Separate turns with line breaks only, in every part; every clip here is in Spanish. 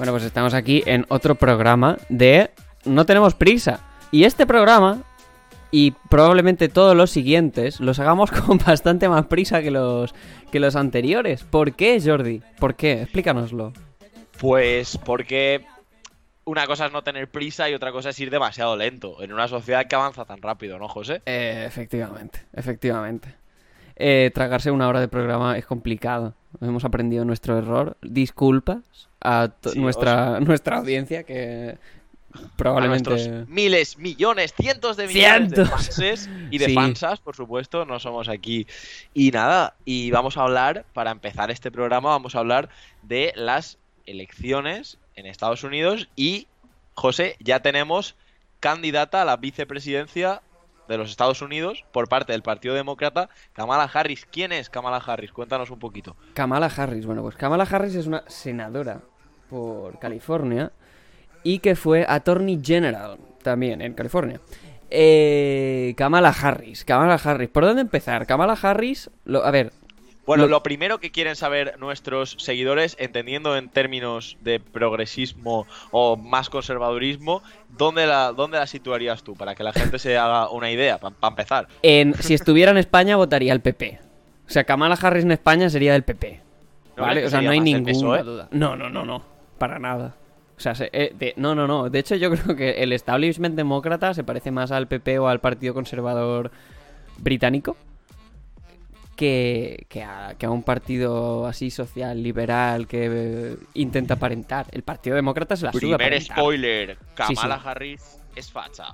Bueno, pues estamos aquí en otro programa de No tenemos prisa. Y este programa, y probablemente todos los siguientes, los hagamos con bastante más prisa que los, que los anteriores. ¿Por qué, Jordi? ¿Por qué? Explícanoslo.
Pues porque una cosa es no tener prisa y otra cosa es ir demasiado lento en una sociedad que avanza tan rápido, ¿no, José?
Eh, efectivamente, efectivamente. Eh, tragarse una hora de programa es complicado. Hemos aprendido nuestro error. Disculpas a
Sí,
nuestra, nuestra audiencia que probablemente...
Miles, millones, cientos de millones de fanses y de
Sí.
fansas, por supuesto, no somos aquí. Y nada, y vamos a hablar, para empezar este programa, vamos a hablar de las elecciones en Estados Unidos y, José, ya tenemos candidata a la vicepresidencia de los Estados Unidos por parte del Partido Demócrata, Kamala Harris. ¿Quién es Kamala Harris? Cuéntanos un poquito.
Kamala Harris. Bueno, pues Kamala Harris es una senadora por California y que fue Attorney General también en California. Eh, Kamala Harris, Kamala Harris. ¿Por dónde empezar? Kamala Harris, lo- a ver,
Bueno,
Lo-
lo primero que quieren saber nuestros seguidores, entendiendo en términos de progresismo o más conservadurismo, ¿dónde la, dónde la situarías tú? Para que la gente se haga una idea, para empezar.
en, si estuviera en España votaría al PP. O sea, Kamala Harris en España sería del PP.
¿No
¿Vale? O sea, no hay ninguna
PSOE?
duda. No, no, no, no. Para nada. O sea, se- eh, de- no, no, no. De hecho, yo creo que el establishment demócrata se parece más al PP o al Partido Conservador británico que, que, a, que a un partido así social, liberal, que eh, intenta aparentar. El Partido Demócrata se la suda
Primer
aparentar.
spoiler, Kamala
sí.
Harris es facha.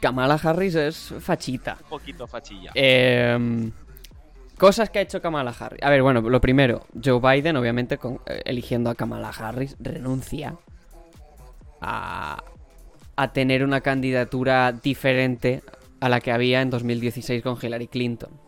Kamala Harris es fachita.
Un poquito fachilla.
Eh, cosas que ha hecho Kamala Harris. A ver, bueno, lo primero, Joe Biden, obviamente, eh, eligiendo a Kamala Harris, renuncia a, a tener una candidatura diferente a la que había en 2016 con Hillary Clinton.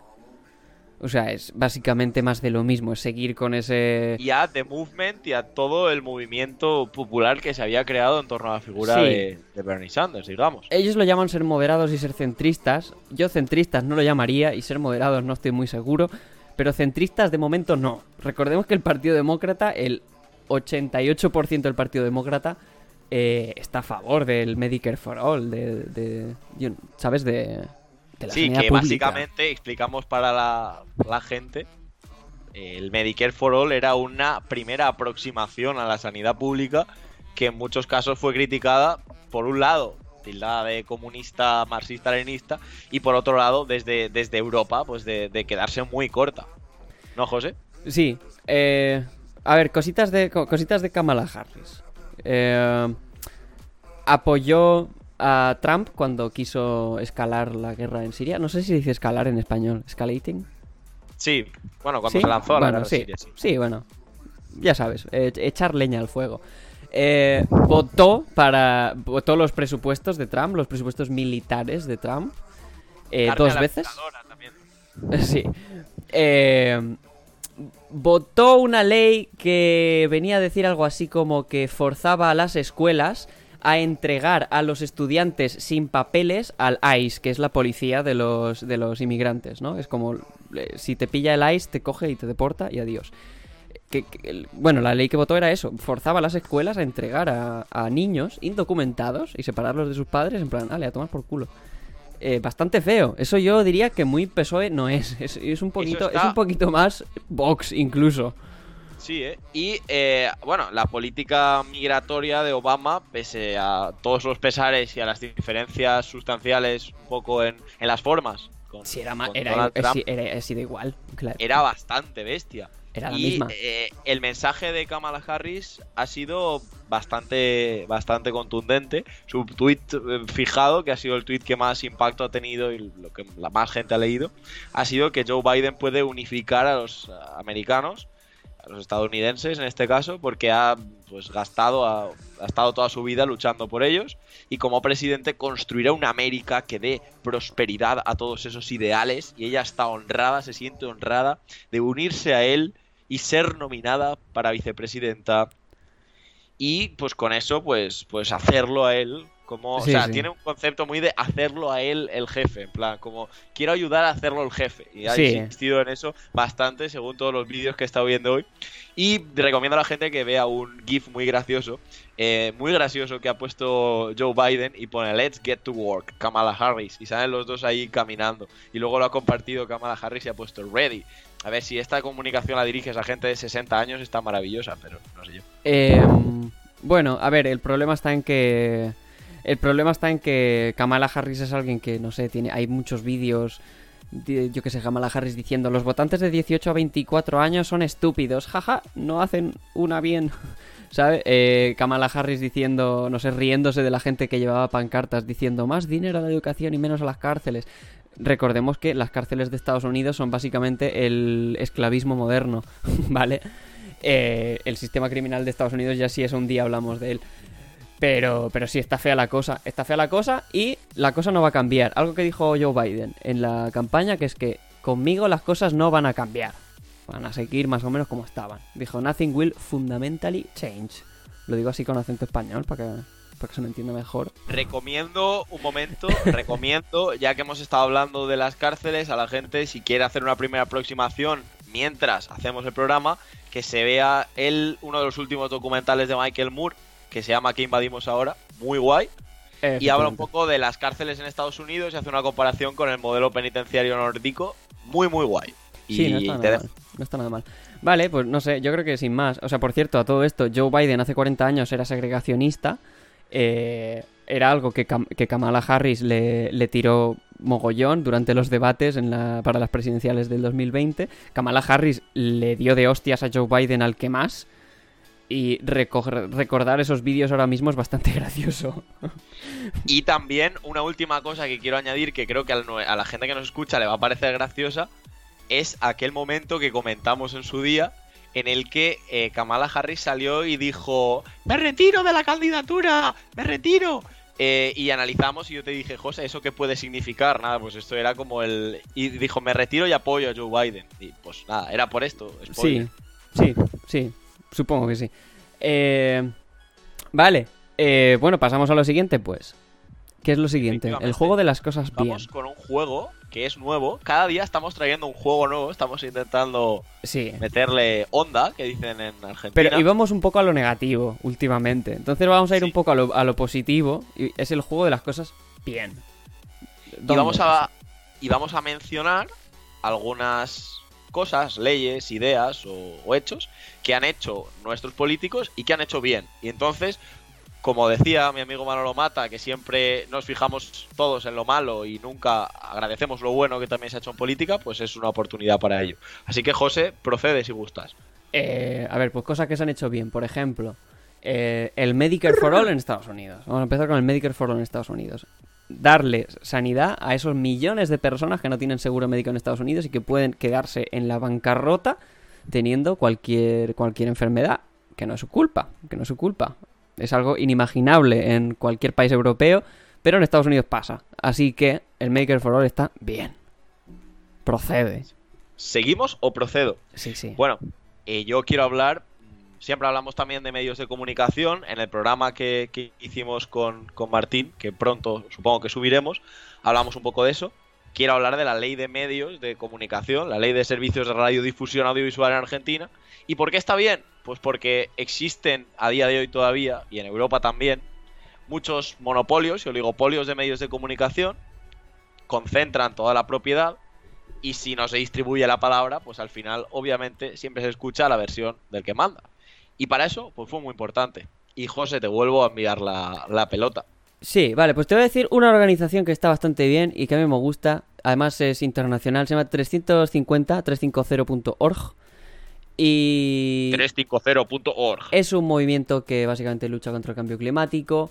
O sea, es básicamente más de lo mismo, es seguir con ese...
Y a The Movement y a todo el movimiento popular que se había creado en torno a la figura
Sí.
de, de Bernie Sanders, digamos.
Ellos lo llaman ser moderados y ser centristas. Yo centristas no lo llamaría y ser moderados no estoy muy seguro. Pero centristas de momento no. Recordemos que el Partido Demócrata, el 88% del Partido Demócrata, eh, está a favor del Medicare for All, de, de- ¿sabes? De, de la
Sí, que
pública.
básicamente explicamos para la, la gente. El Medicare for All era una primera aproximación a la sanidad pública que en muchos casos fue criticada, por un lado, tildada de comunista, marxista-leninista, y por otro lado, desde, desde Europa, pues de, de quedarse muy corta. ¿No, José?
Sí. eh, a ver, cositas de, co- cositas de Kamala Harris. Eh, apoyó a Trump cuando quiso escalar la guerra en Siria. No sé si dice escalar en español. Escalating.
Sí, bueno, cuando
¿Sí?
se lanzó a la
bueno,
guerra
sí,
siria, sí.
sí, bueno. Ya sabes, eh, echar leña al fuego. Eh, votó para. Votó los presupuestos de Trump, los presupuestos militares de Trump. eh, dos veces. Sí. Votó una ley que venía a decir algo así como que forzaba a las escuelas a entregar a los estudiantes sin papeles al ICE, que es la policía de los, de los inmigrantes, ¿no? Es como, eh, si te pilla el ICE, te coge y te deporta y adiós. Que, que- el- bueno, la ley que votó era eso, forzaba a las escuelas a entregar a, a niños indocumentados y separarlos de sus padres en plan, dale, a tomar por culo. Eh, bastante feo. Eso yo diría que muy PSOE no es. Es, es un poquito,
está-
es un poquito más Vox incluso.
Sí, ¿eh? Y eh, bueno, la política migratoria de Obama, pese a todos los pesares y a las diferencias sustanciales un poco en, en las formas, con,
Si era,
con
era,
Trump,
era, ha sido igual, claro.
era bastante bestia.
Era la
y
misma.
eh, el mensaje de Kamala Harris ha sido bastante, bastante contundente. Su tweet eh, fijado, que ha sido el tweet que más impacto ha tenido y lo que la más gente ha leído, ha sido que Joe Biden puede unificar a los eh, americanos, los estadounidenses en este caso, porque ha pues gastado, ha, ha estado toda su vida luchando por ellos y como presidente construirá una América que dé prosperidad a todos esos ideales y ella está honrada, se siente honrada de unirse a él y ser nominada para vicepresidenta. Y pues con eso pues pues hacerlo a él Como,
Sí,
o sea,
sí.
tiene un concepto muy de hacerlo a él el jefe, en plan, como quiero ayudar a hacerlo el jefe. Y ha
Sí.
insistido en eso bastante, según todos los vídeos que he estado viendo hoy. Y recomiendo a la gente que vea un GIF muy gracioso, eh, muy gracioso que ha puesto Joe Biden y pone Let's get to work, Kamala Harris. Y salen los dos ahí caminando. Y luego lo ha compartido Kamala Harris y ha puesto Ready. A ver, si esta comunicación la diriges a gente de 60 años está maravillosa, pero no sé yo.
Eh, bueno, a ver, el problema está en que. El problema está en que Kamala Harris es alguien que, no sé, tiene. Hay muchos vídeos. de- yo que sé, Kamala Harris diciendo: Los votantes de 18 a 24 años son estúpidos, jaja, no hacen una bien. ¿Sabe? Eh, Kamala Harris diciendo, no sé, riéndose de la gente que llevaba pancartas diciendo más dinero a la educación y menos a las cárceles. Recordemos que las cárceles de Estados Unidos son básicamente el esclavismo moderno, ¿vale? Eh, el sistema criminal de Estados Unidos ya sí es un día hablamos de él. Pero, pero sí, está fea la cosa. Está fea la cosa y la cosa no va a cambiar. Algo que dijo Joe Biden en la campaña, que es que conmigo las cosas no van a cambiar. Van a seguir más o menos como estaban. Dijo, nothing will fundamentally change. Lo digo así con acento español para que, para que se me entienda mejor.
Recomiendo un momento, recomiendo, ya que hemos estado hablando de las cárceles, a la gente, si quiere hacer una primera aproximación mientras hacemos el programa, que se vea el, uno de los últimos documentales de Michael Moore, que se llama ¿Qué invadimos ahora? Muy guay. Y habla un poco de las cárceles en Estados Unidos y hace una comparación con el modelo penitenciario nórdico. Muy, muy guay. Y
Sí, no está,
te
nada mal, no está nada mal. Vale, pues no sé, yo creo que sin más. O sea, por cierto, a todo esto, Joe Biden hace 40 años era segregacionista. eh, era algo que, que Kamala Harris le, le tiró mogollón durante los debates en la, para las presidenciales del 2020. Kamala Harris le dio de hostias a Joe Biden al que más. Y reco- recordar esos vídeos ahora mismo es bastante gracioso.
Y también una última cosa que quiero añadir, que creo que a la gente que nos escucha le va a parecer graciosa, es aquel momento que comentamos en su día, en el que eh, Kamala Harris salió y dijo, me retiro de la candidatura, me retiro. Eh, y analizamos y yo te dije, José, ¿eso qué puede significar? Nada, pues esto era como el... Y dijo, me retiro y apoyo a Joe Biden. Y pues nada, era por esto. spoiler.
Sí, sí, sí. Supongo que sí. Eh, vale. eh, bueno, pasamos a lo siguiente, pues. ¿Qué es lo siguiente? El juego de las cosas bien.
Vamos con un juego que es nuevo. Cada día estamos trayendo un juego nuevo. Estamos intentando
Sí.
meterle onda, que dicen en Argentina.
Pero íbamos un poco a lo negativo últimamente. Entonces vamos a ir
Sí.
un poco a lo, a lo positivo. Y es el juego de las cosas bien.
y vamos a y vamos a mencionar algunas cosas, leyes, ideas o, hechos que han hecho nuestros políticos y que han hecho bien. Y entonces, como decía mi amigo Manolo Mata, que siempre nos fijamos todos en lo malo y nunca agradecemos lo bueno que también se ha hecho en política, pues es una oportunidad para ello. Así que José, procede si gustas.
Eh, a ver, pues cosas que se han hecho bien. Por ejemplo, eh, el Medicare for All en Estados Unidos. Vamos a empezar con el Medicare for All en Estados Unidos. Darle sanidad a esos millones de personas que no tienen seguro médico en Estados Unidos y que pueden quedarse en la bancarrota teniendo cualquier, cualquier enfermedad. Que no es su culpa, que no es su culpa. Es algo inimaginable en cualquier país europeo, pero en Estados Unidos pasa. Así que el Medicare for All está bien. Procede.
¿Seguimos o procedo?
Sí, sí.
Bueno, eh, yo quiero hablar, siempre hablamos también de medios de comunicación, en el programa que, hicimos con, con Martín, que pronto supongo que subiremos, hablamos un poco de eso. Quiero hablar de la ley de medios de comunicación, la ley de servicios de radiodifusión audiovisual en Argentina. ¿Y por qué está bien? Pues porque existen a día de hoy todavía, y en Europa también, muchos monopolios y oligopolios de medios de comunicación, concentran toda la propiedad y si no se distribuye la palabra, pues al final obviamente siempre se escucha la versión del que manda. Y para eso, pues fue muy importante. Y José, te vuelvo a enviar la, la pelota.
Sí, vale, pues te voy a decir una organización que está bastante bien y que a mí me gusta. Además es internacional, se llama 350, 350.org. Y
350.org.
es un movimiento que básicamente lucha contra el cambio climático.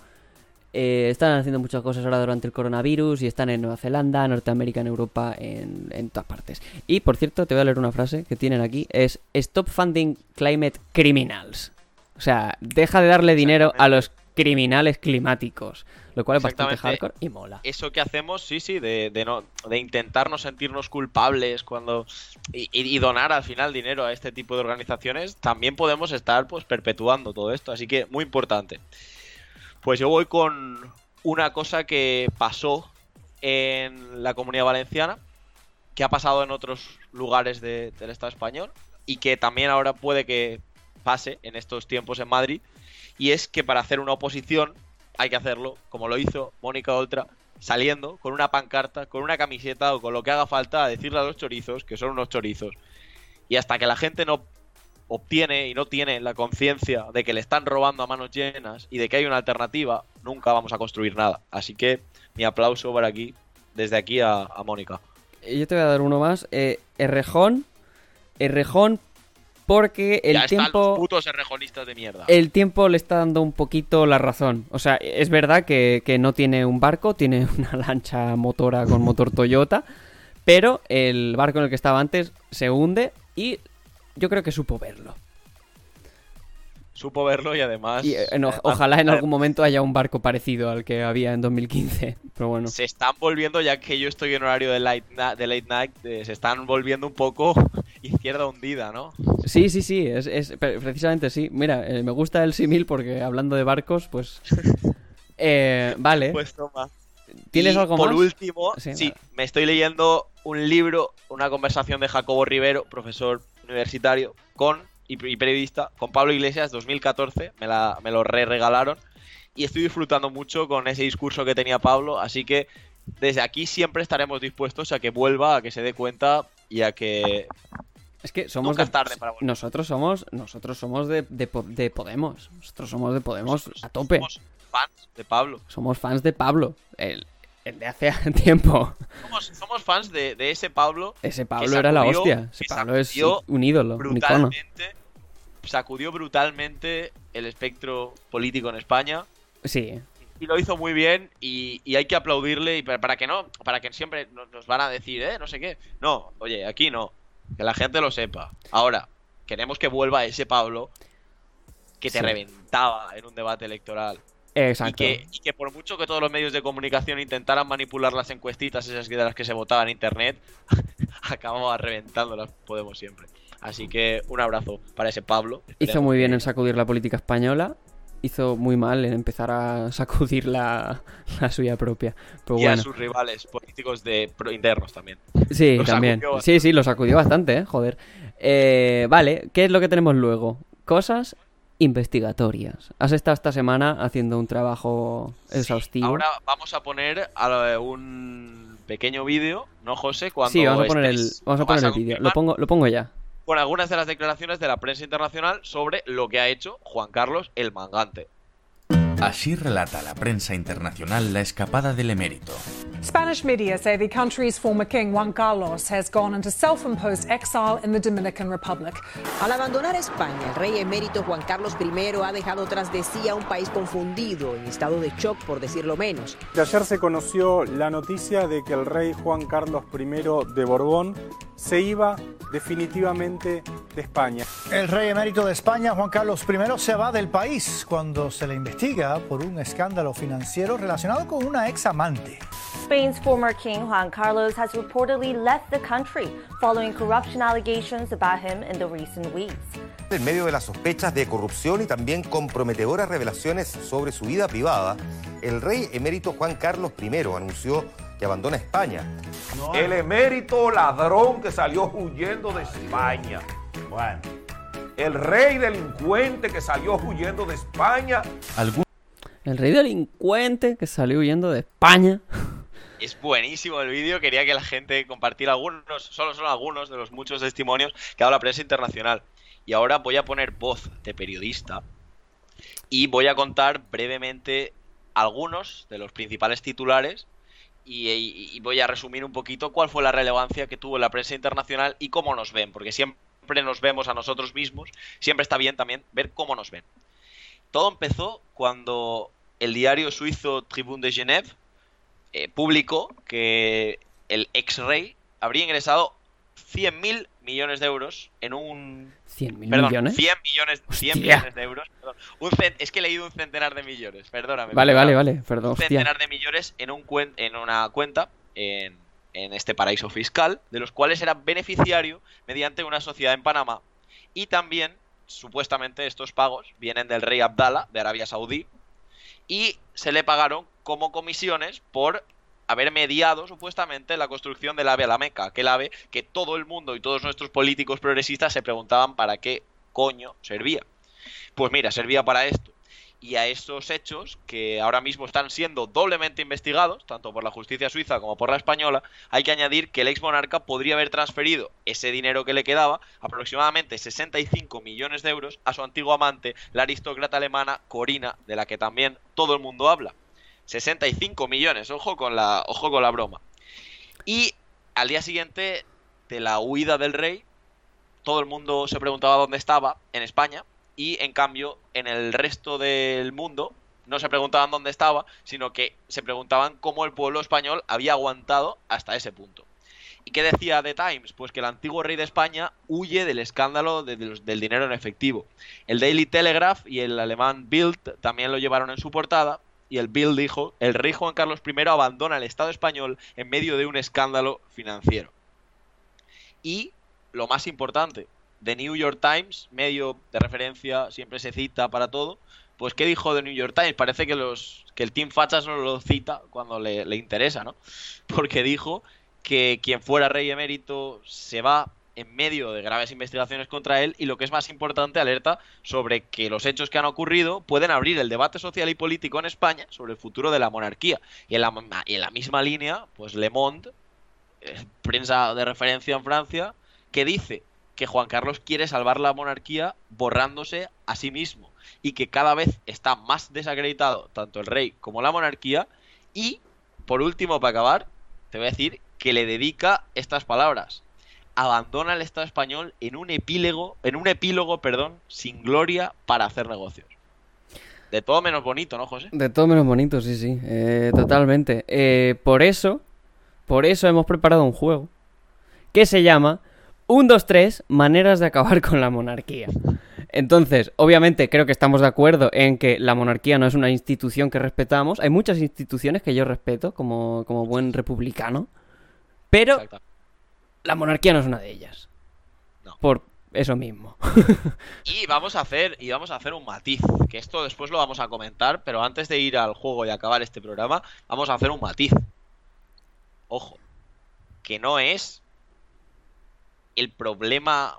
Eh, están haciendo muchas cosas ahora durante el coronavirus y están en Nueva Zelanda, Norteamérica, en Europa, en, en todas partes. Y por cierto, te voy a leer una frase que tienen aquí: es Stop funding climate criminals. O sea, deja de darle dinero a los criminales climáticos. Lo cual es bastante hardcore y mola.
Eso que hacemos, sí, sí, de, de no, de intentar no sentirnos culpables cuando y- y donar al final dinero a este tipo de organizaciones, también podemos estar pues perpetuando todo esto. Así que muy importante. Pues yo voy con, una cosa que pasó en la comunidad valenciana, que ha pasado en otros lugares de- del Estado español y que también ahora puede que pase en estos tiempos en Madrid, y es que para hacer una oposición hay que hacerlo, como lo hizo Mónica Oltra, saliendo con una pancarta, con una camiseta o con lo que haga falta a decirle a los chorizos que son unos chorizos. Y hasta que la gente no obtiene y no tiene la conciencia de que le están robando a manos llenas y de que hay una alternativa, nunca vamos a construir nada. Así que mi aplauso para aquí, desde aquí a, a Mónica.
Eh, Yo te voy a dar uno más. Eh, Errejón. Errejón porque el
ya están
tiempo...
los putos errejonistas de mierda.
El tiempo le está dando un poquito la razón. O sea, es verdad que, que no tiene un barco, tiene una lancha motora con motor Toyota, pero el barco en el que estaba antes se hunde y yo creo que supo verlo.
Supo verlo y además...
Y, eh,
eh,
ojalá en algún momento haya un barco parecido al que había en 2015. Pero bueno.
Se están volviendo, ya que yo estoy en horario de late, na- de late night, eh, se están volviendo un poco izquierda hundida, ¿no?
Sí, sí, sí, es, es- pre- precisamente sí. Mira, eh, me gusta el símil porque hablando de barcos, pues... Eh, vale.
Pues toma.
¿Tienes
Y
algo
por
más?
último,
Sí,
me estoy leyendo un libro, una conversación de Jacobo Rivero, profesor universitario, con y, y periodista, con Pablo Iglesias, 2014, me, la, me lo re regalaron y estoy disfrutando mucho con ese discurso que tenía Pablo, así que desde aquí siempre estaremos dispuestos a que vuelva, a que se dé cuenta y a que
Es que somos
nunca
de-
es tarde para
nosotros somos nosotros somos de, de de Podemos. Nosotros somos de Podemos a tope.
Somos fans de Pablo.
Somos fans de Pablo, el, el de hace tiempo.
Somos, somos fans de, de ese Pablo
Ese Pablo era la hostia. Ese Pablo es un ídolo, un icono.
brutalmente, sacudió brutalmente el espectro político en España
Sí,
y lo hizo muy bien y, y hay que aplaudirle y para, para que no, para que siempre nos, nos van a decir, eh, no sé qué. No, oye, aquí no, que la gente lo sepa. Ahora, queremos que vuelva ese Pablo que te
Sí.
reventaba en un debate electoral. Y
exacto.
que, y que por mucho que todos los medios de comunicación intentaran manipular las encuestitas, esas de las que se votaba en internet, acabamos reventándolas, podemos siempre. Así que un abrazo para ese Pablo.
Hizo muy bien en sacudir la política española. Hizo muy mal en empezar a sacudir la, la suya propia. Pero
y a sus rivales políticos de pro- internos también.
sí, también. Sí, sí, lo sacudió bastante, ¿eh? Joder. Eh, vale, ¿qué es lo que tenemos luego? Cosas investigatorias. Has estado esta semana haciendo un trabajo exhaustivo.
Ahora vamos a poner a- un pequeño vídeo, ¿no, José? Cuando
sí, vamos a poner el, vamos a poner el vídeo. Lo pongo, lo pongo ya.
Con algunas de las declaraciones de la prensa internacional sobre lo que ha hecho Juan Carlos el Mangante.
Así relata la prensa internacional la escapada del emérito.
Spanish media say the country's former king, Juan Carlos, has gone into self imposed exile in the Dominican Republic.
Al abandonar España, el rey emérito Juan Carlos I ha dejado tras de sí a un país confundido, en estado de shock por decirlo menos.
De ayer se conoció la noticia de que el rey Juan Carlos I de Borbón se iba definitivamente de España.
El rey emérito de España, Juan Carlos I, se va del país cuando se le investiga por un escándalo financiero relacionado con una ex amante.
Spain's former king Juan Carlos has reportedly left the country following corruption allegations about him in the recent weeks.
En medio de las sospechas de corrupción y también comprometedoras revelaciones sobre su vida privada, el rey emérito Juan Carlos I anunció que abandona España.
El emérito ladrón que salió huyendo de España. Bueno, el rey delincuente que salió huyendo de España.
Algún-
El rey delincuente que salió huyendo de España.
Es buenísimo el vídeo, quería que la gente compartiera algunos, solo son algunos de los muchos testimonios que ha dado la prensa internacional. Y ahora voy a poner voz de periodista y voy a contar brevemente algunos de los principales titulares y, voy a resumir un poquito cuál fue la relevancia que tuvo la prensa internacional y cómo nos ven, porque siempre nos vemos a nosotros mismos, siempre está bien también ver cómo nos ven. Todo empezó cuando el diario suizo Tribune de Genève eh, publicó que el ex rey habría ingresado 100.000 millones de euros en un
100.000
Perdón,
millones.
100 millones, 100
Hostia.
millones de euros. Un es que he leído un centenar de millones, perdóname.
Vale,
perdóname.
vale, vale. Perdón,
Un
hostia.
centenar de millones en, un cuen- en una cuenta en, en este paraíso fiscal, de los cuales era beneficiario mediante una sociedad en Panamá. Y también, supuestamente, estos pagos vienen del rey Abdallah de Arabia Saudí y se le pagaron como comisiones por haber mediado supuestamente la construcción del ave a la Meca, aquel ave que todo el mundo y todos nuestros políticos progresistas se preguntaban para qué coño servía. Pues mira, servía para esto. Y a estos hechos, que ahora mismo están siendo doblemente investigados, tanto por la justicia suiza como por la española, hay que añadir que el ex monarca podría haber transferido ese dinero que le quedaba, aproximadamente 65 millones de euros, a su antiguo amante, la aristócrata alemana Corina, de la que también todo el mundo habla. 65 millones, ojo con la, ojo con la broma. Y al día siguiente de la huida del rey, todo el mundo se preguntaba dónde estaba, en España, y en cambio en el resto del mundo no se preguntaban dónde estaba, sino que se preguntaban cómo el pueblo español había aguantado hasta ese punto. ¿Y qué decía The Times? Pues que el antiguo rey de España huye del escándalo de- del dinero en efectivo. El Daily Telegraph y el alemán Bild también lo llevaron en su portada. Y el Bild dijo, el rey Juan Carlos I abandona el Estado español en medio de un escándalo financiero. Y lo más importante, The New York Times, medio de referencia, siempre se cita para todo. Pues, ¿qué dijo The New York Times? Parece que, los, que el Team Fachas no lo cita cuando le, le interesa, ¿no? Porque dijo que quien fuera rey emérito se va en medio de graves investigaciones contra él y lo que es más importante, alerta sobre que los hechos que han ocurrido pueden abrir el debate social y político en España sobre el futuro de la monarquía. Y en la, misma línea, pues Le Monde, eh, prensa de referencia en Francia, que dice que Juan Carlos quiere salvar la monarquía borrándose a sí mismo y que cada vez está más desacreditado tanto el rey como la monarquía y por último para acabar te voy a decir que le dedica estas palabras abandona el Estado español en un epílogo en un epílogo perdón sin gloria para hacer negocios de todo menos bonito no José
De todo menos bonito, sí, sí, eh, totalmente. Eh, por eso, por eso hemos preparado un juego que se llama 1, 2, 3, maneras de acabar con la monarquía. Entonces, obviamente creo que estamos de acuerdo en que la monarquía no es una institución que respetamos. Hay muchas instituciones que yo respeto como, como buen republicano, pero. La monarquía no es una de ellas.
No.
Por eso mismo.
Y vamos a hacer, y vamos a hacer un matiz, que esto después lo vamos a comentar, pero antes de ir al juego y acabar este programa, vamos a hacer un matiz. Ojo, que no es el problema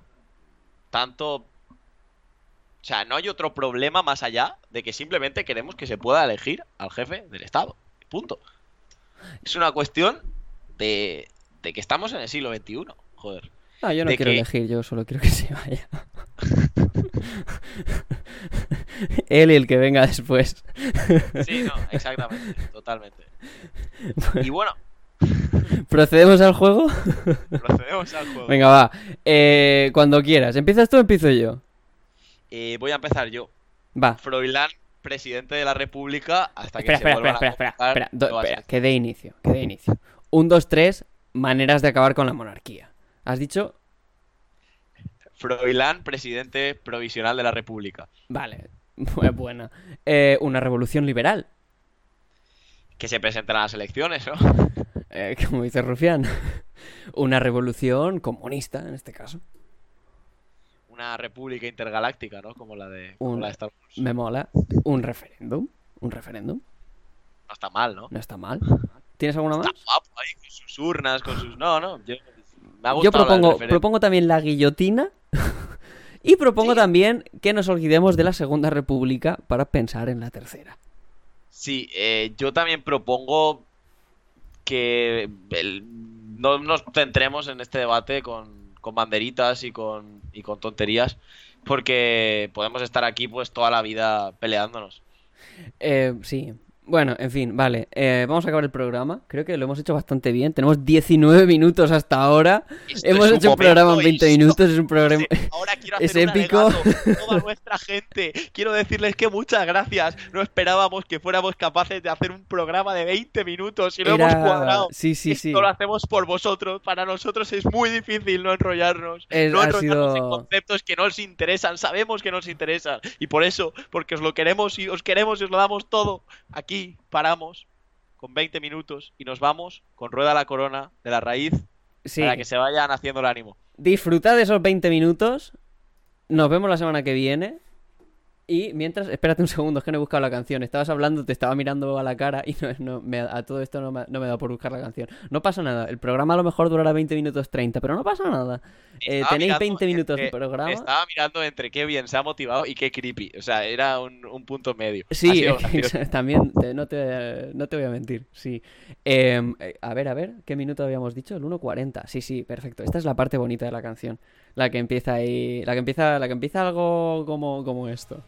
tanto... O sea, no hay otro problema más allá de que simplemente queremos que se pueda elegir al jefe del Estado. Punto. Es una cuestión de, de que estamos en el siglo XXI. Joder.
Ah, yo no quiero
que-
elegir, yo solo quiero que se vaya. Él y el que venga después.
Sí, no, exactamente, totalmente. Y bueno,
¿Procedemos al juego?
procedemos al juego.
Venga, va. Eh, cuando quieras. ¿Empiezas tú o empiezo yo?
Eh, voy a empezar yo.
Va.
Froilán, presidente de la República, hasta que
Espera,
se
espera, espera,
a
espera, espera, espera, espera, que dé inicio, que dé inicio. Un, dos, tres, maneras de acabar con la monarquía. ¿Has dicho?
Froilán, presidente provisional de la República.
Vale, bu- buena. Eh, una revolución liberal,
Que se presenten a las elecciones, ¿no?
eh, como dice Rufián. Una revolución comunista, en este caso.
Una república intergaláctica, ¿no? Como la de, como
Un-
la de Star Wars.
Me mola. Un referéndum. Un referéndum.
No está mal, ¿no?
No está mal. ¿Tienes alguna más?
Está guapo ahí, con sus urnas, con sus... No, no, yo... Me ha
Yo propongo, propongo también la guillotina. y propongo
Sí.
también que nos olvidemos de la Segunda República para pensar en la tercera.
Sí, eh, yo también propongo que el- no nos centremos en este debate con, con banderitas y con, y con tonterías, porque podemos estar aquí pues toda la vida peleándonos.
Eh, sí. Bueno, en fin, vale. Eh, vamos a acabar el programa. Creo que lo hemos hecho bastante bien. Tenemos 19 minutos hasta ahora.
Esto
hemos
es
hecho un programa en
momento
20
histórico.
minutos. Es un programa.
Ahora quiero
Es
hacer un
épico.
toda nuestra gente. Quiero decirles que muchas gracias. No esperábamos que fuéramos capaces de hacer un programa de 20 minutos y lo hemos
Era-
cuadrado.
Sí, sí,
Esto
sí.
lo hacemos por vosotros. Para nosotros es muy difícil no enrollarnos.
Es-
no enrollarnos en
sido-
conceptos que no os interesan. Sabemos que nos interesan. Y por eso, porque os lo queremos y os queremos y os lo damos todo, aquí paramos con 20 minutos y nos vamos con Rueda la Corona de la raíz
Sí.
para que se vayan haciendo el ánimo.
Disfrutad de esos 20 minutos. Nos vemos la semana que viene. Y mientras, espérate un segundo, es que no he buscado la canción. Estabas hablando, te estaba mirando a la cara y no, no, me, a todo esto no me, no me da por buscar la canción. No pasa nada, el programa a lo mejor durará 20 minutos 30, pero no pasa nada. Eh, tenéis
mirando
20 minutos de programa.
Estaba mirando entre qué bien se ha motivado y qué creepy. O sea, era un, un punto medio.
Sí, también te- no, te, no te voy a mentir, sí. Em, eh, a ver, a ver, ¿qué minuto habíamos dicho? El 1.40. Sí, sí, perfecto. Esta es la parte bonita de la canción. La que empieza ahí. La que empieza, la que empieza algo como, como esto.